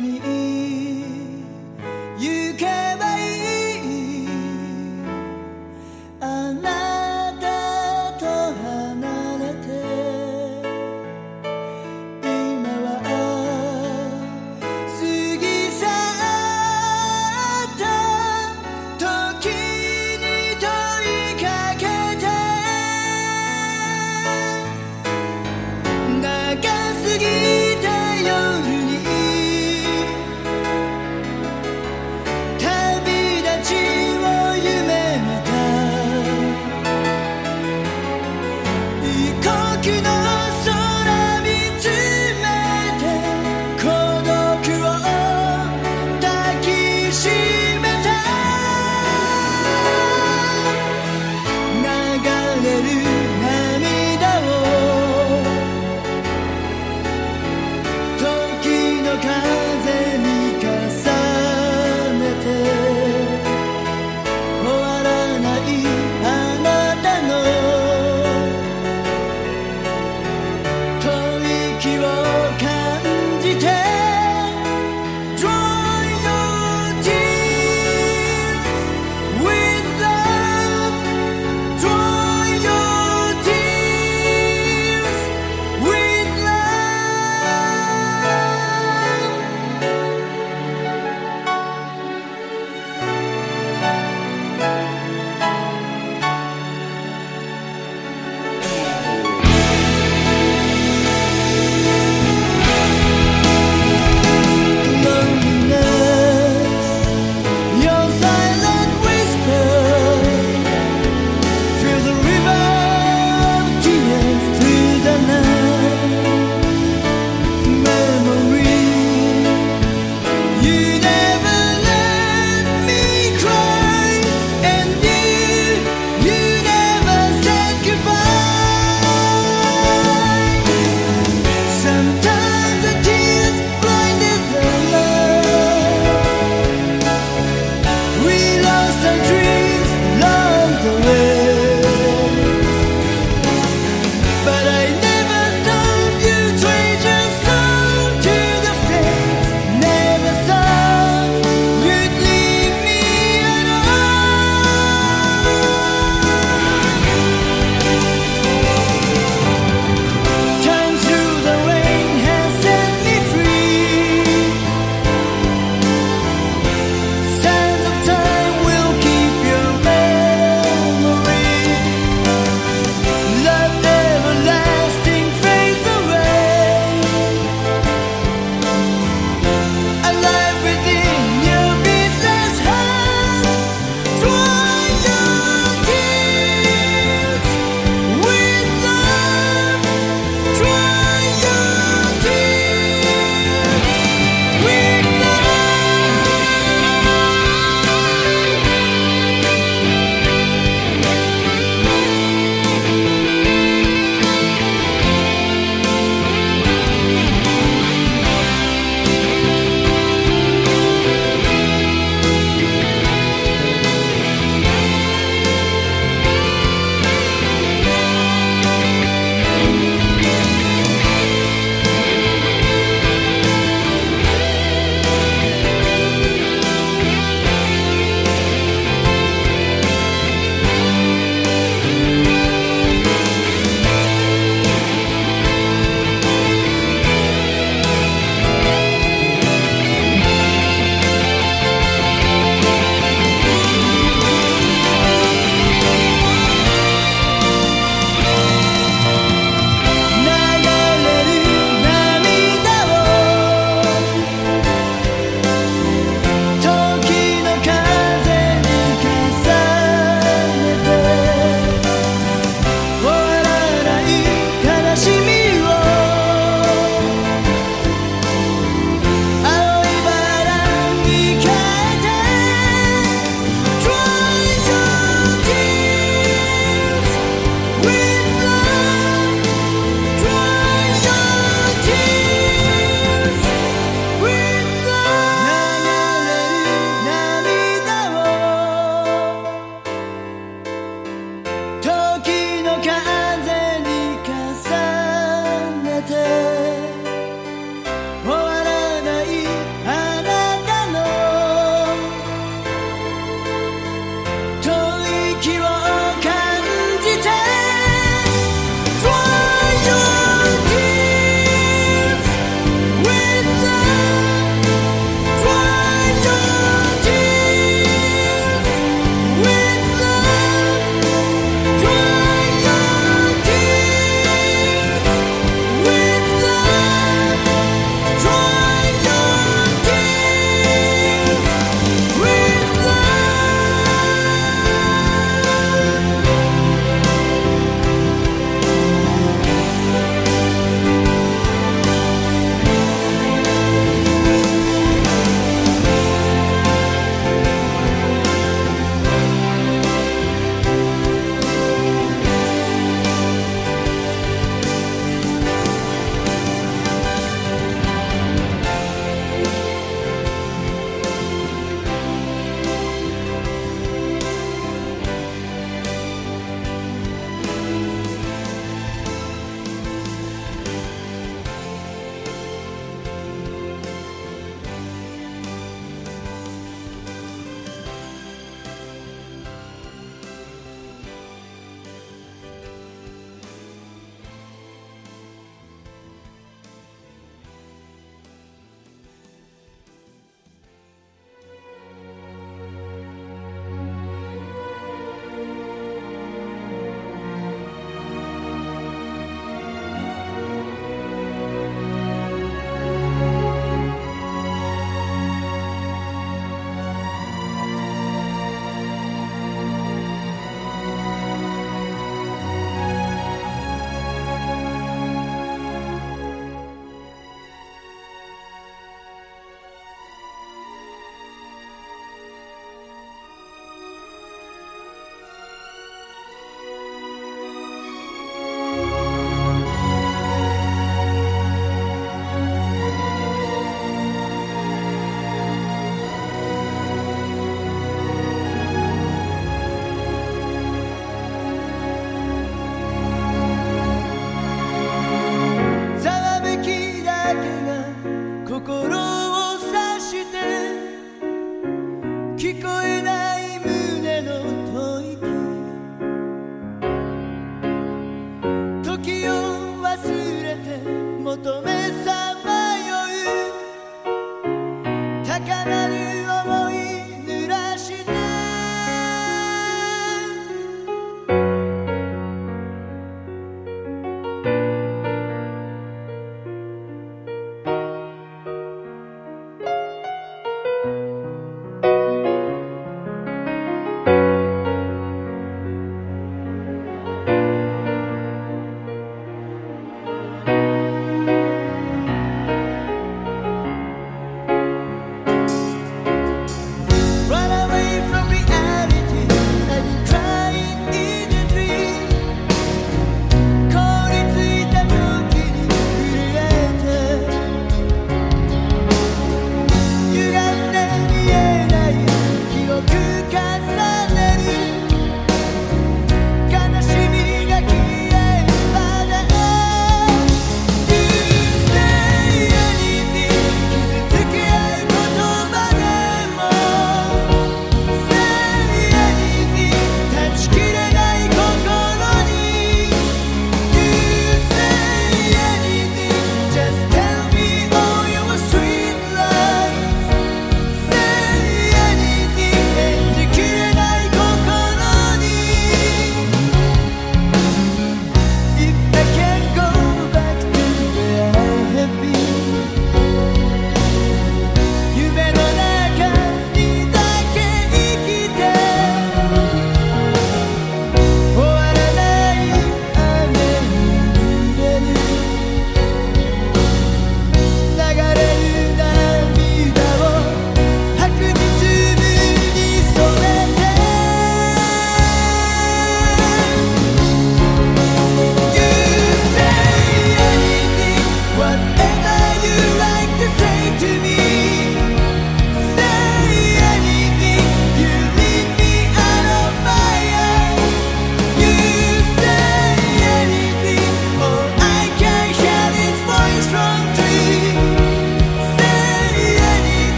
你。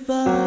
if